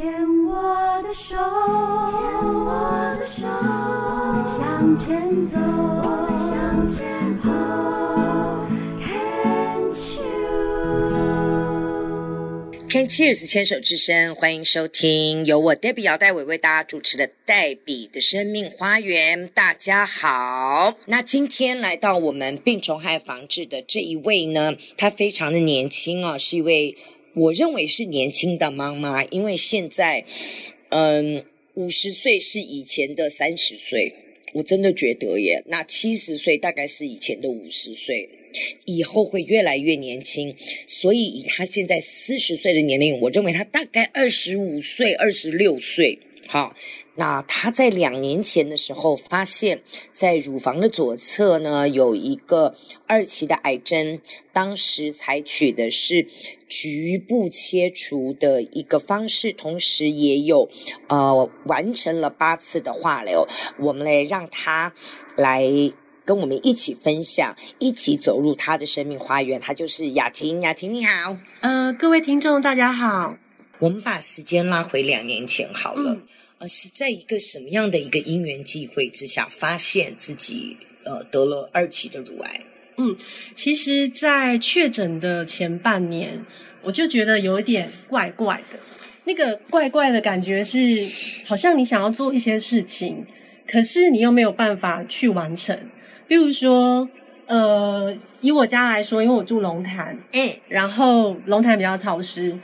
牵我的手，牵我的手，我们向前走，我们向前走。Can Cheers 牵手之声，欢迎收听由我 Debbie 姚代伟为大家主持的黛比的生命花园。大家好，那今天来到我们病虫害防治的这一位呢，他非常的年轻哦，是一位我认为是年轻的妈妈，因为现在，嗯，五十岁是以前的三十岁，我真的觉得耶，那七十岁大概是以前的五十岁。以后会越来越年轻，所以以他现在四十岁的年龄，我认为他大概二十五岁、二十六岁。好，那他在两年前的时候，发现，在乳房的左侧呢有一个二期的癌症，当时采取的是局部切除的一个方式，同时也有呃完成了八次的化疗。我们来让他来。跟我们一起分享，一起走入他的生命花园。他就是雅婷，雅婷你好，呃，各位听众大家好。我们把时间拉回两年前好了，嗯、呃，是在一个什么样的一个因缘际会之下，发现自己呃得了二期的乳癌？嗯，其实，在确诊的前半年，我就觉得有一点怪怪的，那个怪怪的感觉是，好像你想要做一些事情，可是你又没有办法去完成。比如说，呃，以我家来说，因为我住龙潭，嗯，然后龙潭比较潮湿，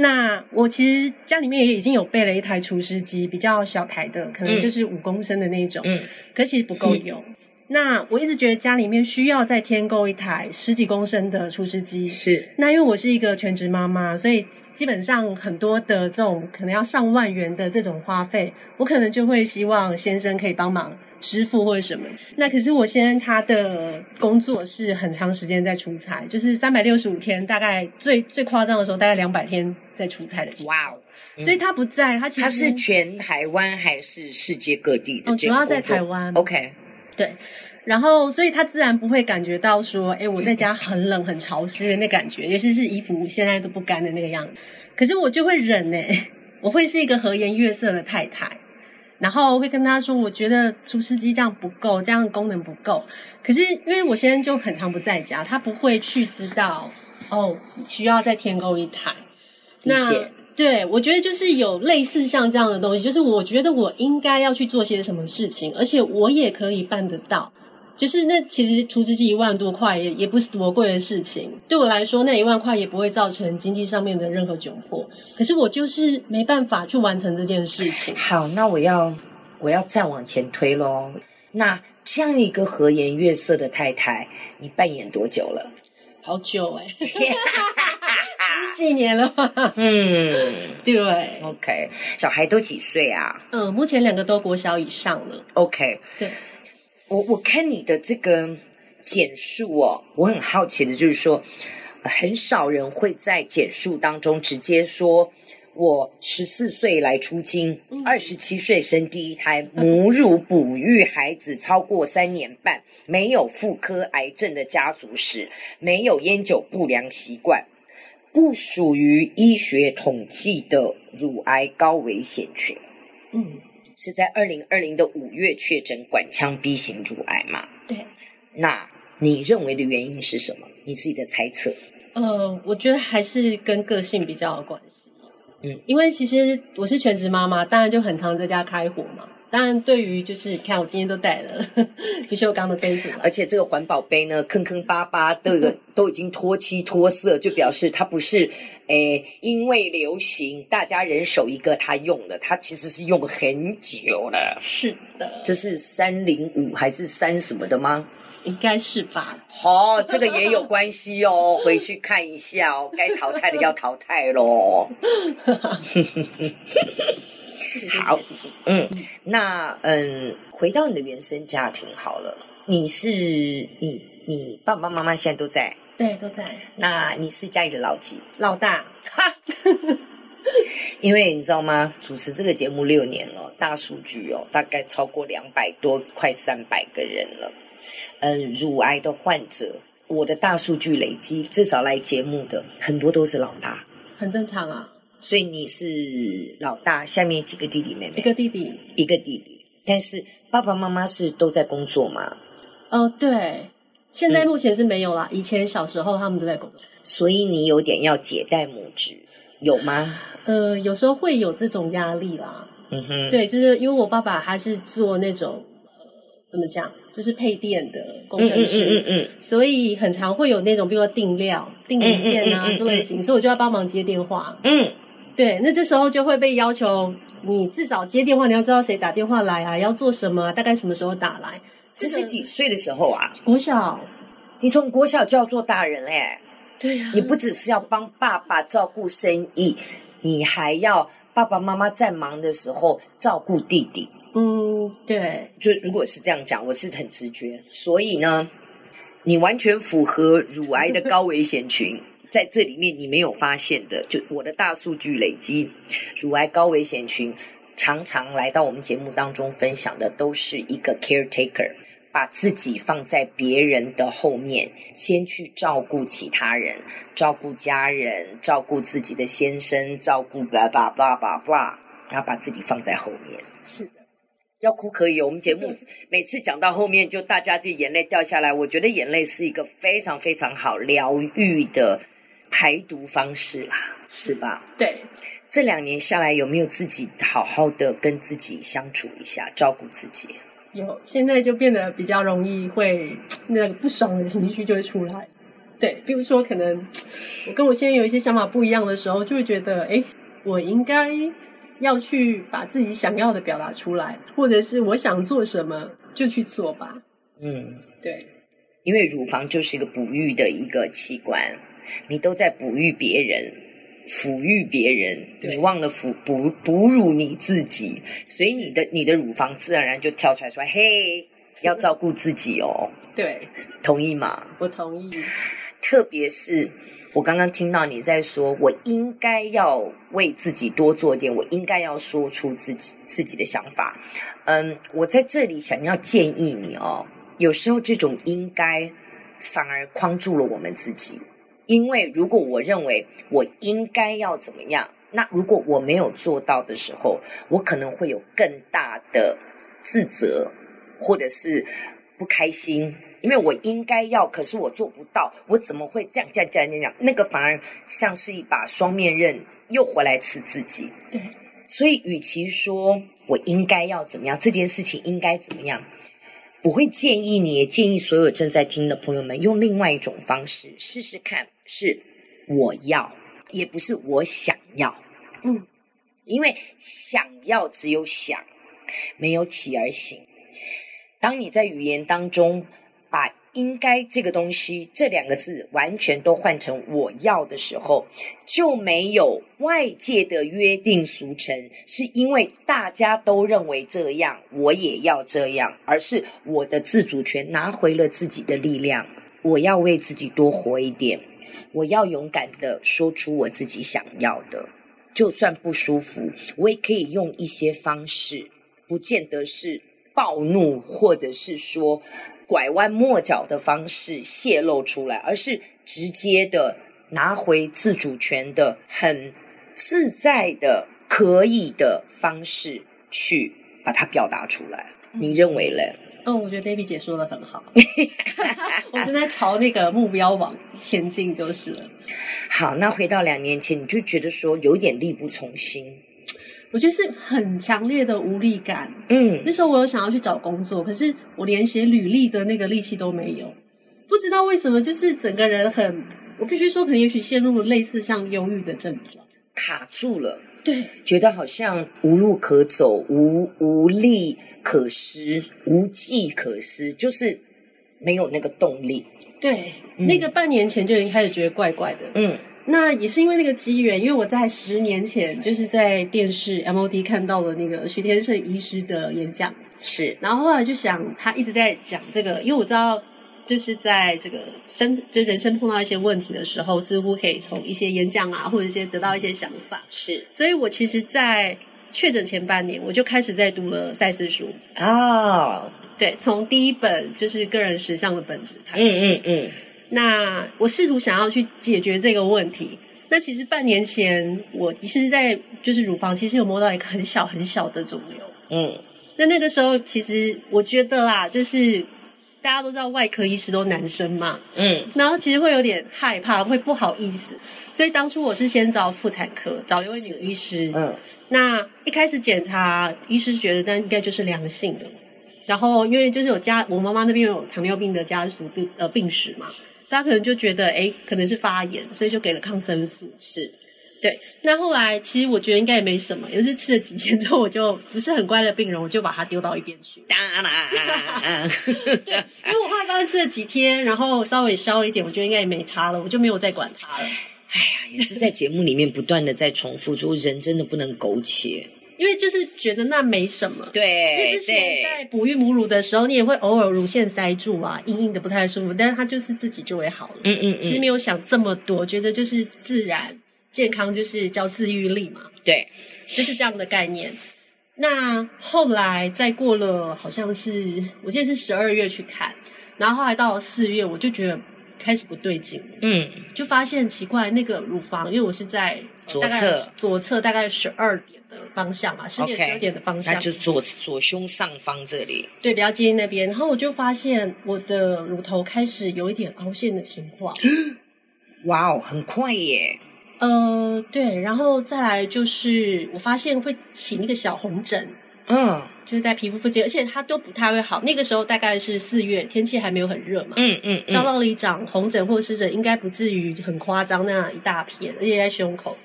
那我其实家里面也已经有备了一台除湿机，比较小台的，可能就是五公升的那种，嗯，可其实不够用。嗯、那我一直觉得家里面需要再添购一台十几公升的除湿机，是。那因为我是一个全职妈妈，所以基本上很多的这种可能要上万元的这种花费，我可能就会希望先生可以帮忙。支付或者什么，那可是我先生他的工作是很长时间在出差，就是三百六十五天，大概最最夸张的时候，大概两百天在出差的。哇哦！所以他不在，他其实他是全台湾还是世界各地的？哦，主要在台湾。OK，对。然后，所以他自然不会感觉到说，哎，我在家 很冷很潮湿的那感觉，尤其是衣服现在都不干的那个样子。可是我就会忍呢，我会是一个和颜悦色的太太。然后会跟他说，我觉得除湿机这样不够，这样功能不够。可是因为我现在就很常不在家，他不会去知道哦，需要再添购一台。那对，我觉得就是有类似像这样的东西，就是我觉得我应该要去做些什么事情，而且我也可以办得到。就是那其实除湿机一万多块也也不是多贵的事情，对我来说那一万块也不会造成经济上面的任何窘迫。可是我就是没办法去完成这件事情。好，那我要我要再往前推喽。那这样一个和颜悦色的太太，你扮演多久了？好久哎、欸，十几年了吧。嗯，对。OK，小孩都几岁啊？嗯，目前两个都国小以上了。OK，对。我我看你的这个简述哦，我很好奇的就是说，很少人会在简述当中直接说，我十四岁来初经，二十七岁生第一胎，母乳哺育孩子超过三年半，没有妇科癌症的家族史，没有烟酒不良习惯，不属于医学统计的乳癌高危险群。嗯。是在二零二零的五月确诊管腔 B 型乳癌嘛？对。那你认为的原因是什么？你自己的猜测？呃，我觉得还是跟个性比较有关系。嗯，因为其实我是全职妈妈，当然就很常在家开火嘛。当然，对于就是看我今天都带了 不锈钢的杯子，而且这个环保杯呢，坑坑巴巴的 都已经脱漆脱色，就表示它不是诶因为流行大家人手一个它用的，它其实是用很久了。是的，这是三零五还是三什么的吗？应该是吧。好、哦，这个也有关系哦，回去看一下哦，该淘汰的要淘汰喽。好，嗯，那嗯，回到你的原生家庭好了。你是你你爸爸妈妈现在都在？对，都在。那你是家里的老几？老大。哈，因为你知道吗？主持这个节目六年了，大数据哦，大概超过两百多，快三百个人了。嗯，乳癌的患者，我的大数据累积，至少来节目的很多都是老大。很正常啊。所以你是老大，下面几个弟弟妹妹？一个弟弟，一个弟弟。但是爸爸妈妈是都在工作吗？哦，对，现在目前是没有啦。嗯、以前小时候他们都在工作，所以你有点要解带母职，有吗？呃，有时候会有这种压力啦。嗯哼，对，就是因为我爸爸他是做那种呃，怎么讲，就是配电的工程师，嗯嗯，嗯，嗯，所以很常会有那种，比如说定料、定零件啊这类型，所以我就要帮忙接电话。嗯，对，那这时候就会被要求，你至少接电话，你要知道谁打电话来啊，要做什么，大概什么时候打来。这是几岁的时候啊？国小，你从国小就要做大人嘞？对呀，你不只是要帮爸爸照顾生意。你还要爸爸妈妈在忙的时候照顾弟弟，嗯，对，就如果是这样讲，我是很直觉，所以呢，你完全符合乳癌的高危险群，在这里面你没有发现的，就我的大数据累积，乳癌高危险群常常来到我们节目当中分享的都是一个 caretaker。把自己放在别人的后面，先去照顾其他人，照顾家人，照顾自己的先生，照顾吧吧吧吧吧，然后把自己放在后面。是的，要哭可以。我们节目每次讲到后面，就大家就眼泪掉下来。我觉得眼泪是一个非常非常好疗愈的排毒方式啦，是吧？对。这两年下来，有没有自己好好的跟自己相处一下，照顾自己？有，现在就变得比较容易会那个不爽的情绪就会出来。对，比如说可能我跟我现在有一些想法不一样的时候，就会觉得，哎，我应该要去把自己想要的表达出来，或者是我想做什么就去做吧。嗯，对，因为乳房就是一个哺育的一个器官，你都在哺育别人。抚育别人，你忘了抚哺哺乳你自己，所以你的你的乳房自然而然就跳出来说：“嘿，要照顾自己哦。”对，同意吗？我同意。特别是我刚刚听到你在说，我应该要为自己多做点，我应该要说出自己自己的想法。嗯，我在这里想要建议你哦，有时候这种应该反而框住了我们自己。因为如果我认为我应该要怎么样，那如果我没有做到的时候，我可能会有更大的自责，或者是不开心。因为我应该要，可是我做不到，我怎么会这样这样这样那样？那个反而像是一把双面刃，又回来刺自己。对，所以与其说我应该要怎么样，这件事情应该怎么样。我会建议你，也建议所有正在听的朋友们，用另外一种方式试试看。是我要，也不是我想要。嗯，因为想要只有想，没有起而行。当你在语言当中把“应该”这个东西这两个字完全都换成“我要”的时候，就没有外界的约定俗成，是因为大家都认为这样，我也要这样，而是我的自主权拿回了自己的力量。我要为自己多活一点，我要勇敢地说出我自己想要的，就算不舒服，我也可以用一些方式，不见得是暴怒，或者是说。拐弯抹角的方式泄露出来，而是直接的拿回自主权的、很自在的、可以的方式去把它表达出来。你认为嘞？嗯、哦，我觉得 Debbie 姐说的很好，我正在朝那个目标往前进就是了。好，那回到两年前，你就觉得说有点力不从心。我觉得是很强烈的无力感。嗯，那时候我有想要去找工作，可是我连写履历的那个力气都没有。不知道为什么，就是整个人很……我必须说，可能也许陷入了类似像忧郁的症状，卡住了。对，觉得好像无路可走，无无力可施，无计可施，就是没有那个动力。对，嗯，那个半年前就已经开始觉得怪怪的。嗯。那也是因为那个机缘，因为我在十年前就是在电视 MOD 看到了那个徐天胜医师的演讲，是，然后后来就想他一直在讲这个，因为我知道就是在这个生就人生碰到一些问题的时候，似乎可以从一些演讲啊或者一些得到一些想法，是，所以我其实，在确诊前半年我就开始在读了赛斯书。啊，哦，对，从第一本就是个人实相的本质开始，嗯嗯嗯。那我试图想要去解决这个问题，那其实半年前我其实，在就是乳房其实有摸到一个很小很小的肿瘤。嗯，那那个时候其实我觉得啦，就是大家都知道外科医师都男生嘛，嗯，然后其实会有点害怕，会不好意思，所以当初我是先找妇产科找一位女医师。嗯，那一开始检查，医师觉得那应该就是良性的。然后因为就是有家，我妈妈那边有糖尿病的家族病呃病史嘛。所以他可能就觉得，哎，可能是发炎，所以就给了抗生素。是，对。那后来其实我觉得应该也没什么，也就是吃了几天之后，我就不是很乖的病人，我就把它丢到一边去。当然 对，因为我后来发现吃了几天，然后稍微消了一点，我觉得应该也没差了，我就没有再管它了。哎呀，也是在节目里面不断的在重复，说人真的不能苟且。因为就是觉得那没什么，对，因为之前在哺育母乳的时候，你也会偶尔乳腺塞住啊，硬硬的不太舒服，但是它就是自己就会好了。嗯嗯嗯，其实没有想这么多，觉得就是自然健康就是叫自愈力嘛，对，就是这样的概念。那后来再过了，好像是我记得是十二月去看，然后后来到了四月，我就觉得开始不对劲，嗯，就发现奇怪，那个乳房，因为我是在左侧，左侧大概十二点。的方向嘛，十点十二点的方向，那就左左胸上方这里，对，比较接近那边。然后我就发现我的乳头开始有一点凹陷的情况。哇哦，很快耶！呃，对，然后再来就是我发现会起那个小红疹，嗯，就是在皮肤附近，而且它都不太会好。那个时候大概是四月，天气还没有很热嘛，嗯嗯，照道理长红疹或湿疹应该不至于很夸张那样一大片，而且在胸口。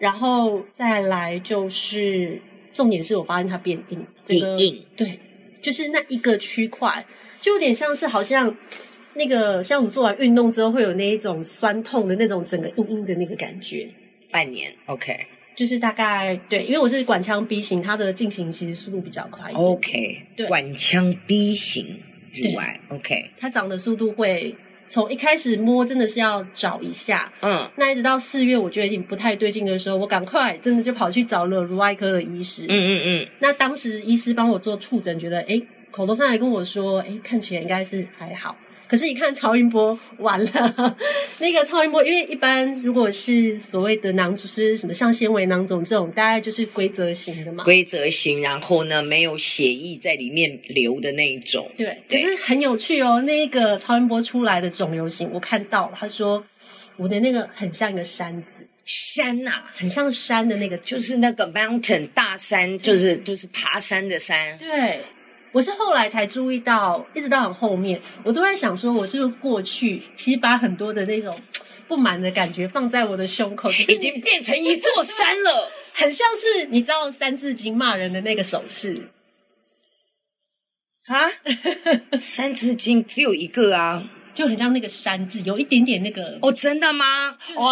然后再来就是重点是我发现它变硬，这个，硬，对，就是那一个区块，就有点像是好像那个像我们做完运动之后会有那一种酸痛的那种整个硬硬的那个感觉。半年，OK，就是大概对，因为我是管腔 B 型，它的进行其实速度比较快一点。OK，对，管腔 B 型乳癌，OK，它长的速度会。从一开始摸真的是要找一下，嗯，那一直到四月，我觉得有点不太对劲的时候，我赶快真的就跑去找了乳外科的医师，嗯嗯嗯。那当时医师帮我做触诊，觉得哎口头上来跟我说，哎看起来应该是还好。可是，一看超音波，完了。那个超音波，因为一般如果是所谓的囊就是什么像纤维囊肿这种，大概就是规则型的嘛。规则型，然后呢，没有血液在里面流的那一种。对，对，可是很有趣哦。那个超音波出来的肿瘤型，我看到他说我的那个很像一个山字，山呐、啊，很像山的那个，就是那个 mountain 大山，就是就是爬山的山。对。我是后来才注意到，一直到很后面，我都在想说，我是不是过去其实把很多的那种不满的感觉放在我的胸口，已经变成一座山了，很像是你知道《三字经》骂人的那个手势啊，《三字经》只有一个啊，就很像那个山字，有一点点那个哦，真的吗？哦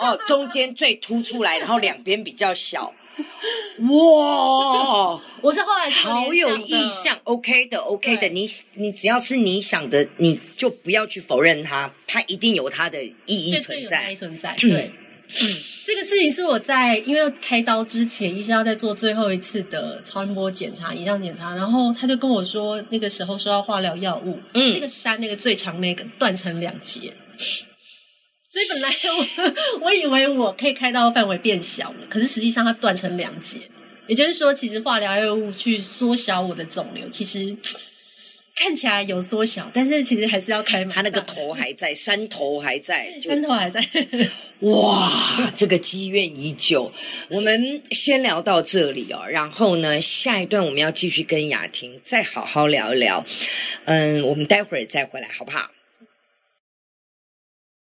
哦，中间最凸出来，然后两边比较小。哇！我是后来好有意向，OK 的，OK 的。你你只要是你想的，你就不要去否认它，它一定有它的意义存在。存在，对。嗯，这个事情是我在因为要开刀之前，医生要在做最后一次的超音波检查、影像检查，然后他就跟我说，那个时候说要化疗药物，嗯，那个山那个最长那个断成两截。所以本来我 我以为我可以开刀范围变小了，可是实际上它断成两截，也就是说，其实化疗药物去缩小我的肿瘤，其实看起来有缩小，但是其实还是要开。它那个头还在，山头还在，山头还在。哇，这个积怨已久。我们先聊到这里哦，然后呢，下一段我们要继续跟雅婷再好好聊一聊。嗯，我们待会儿再回来，好不好？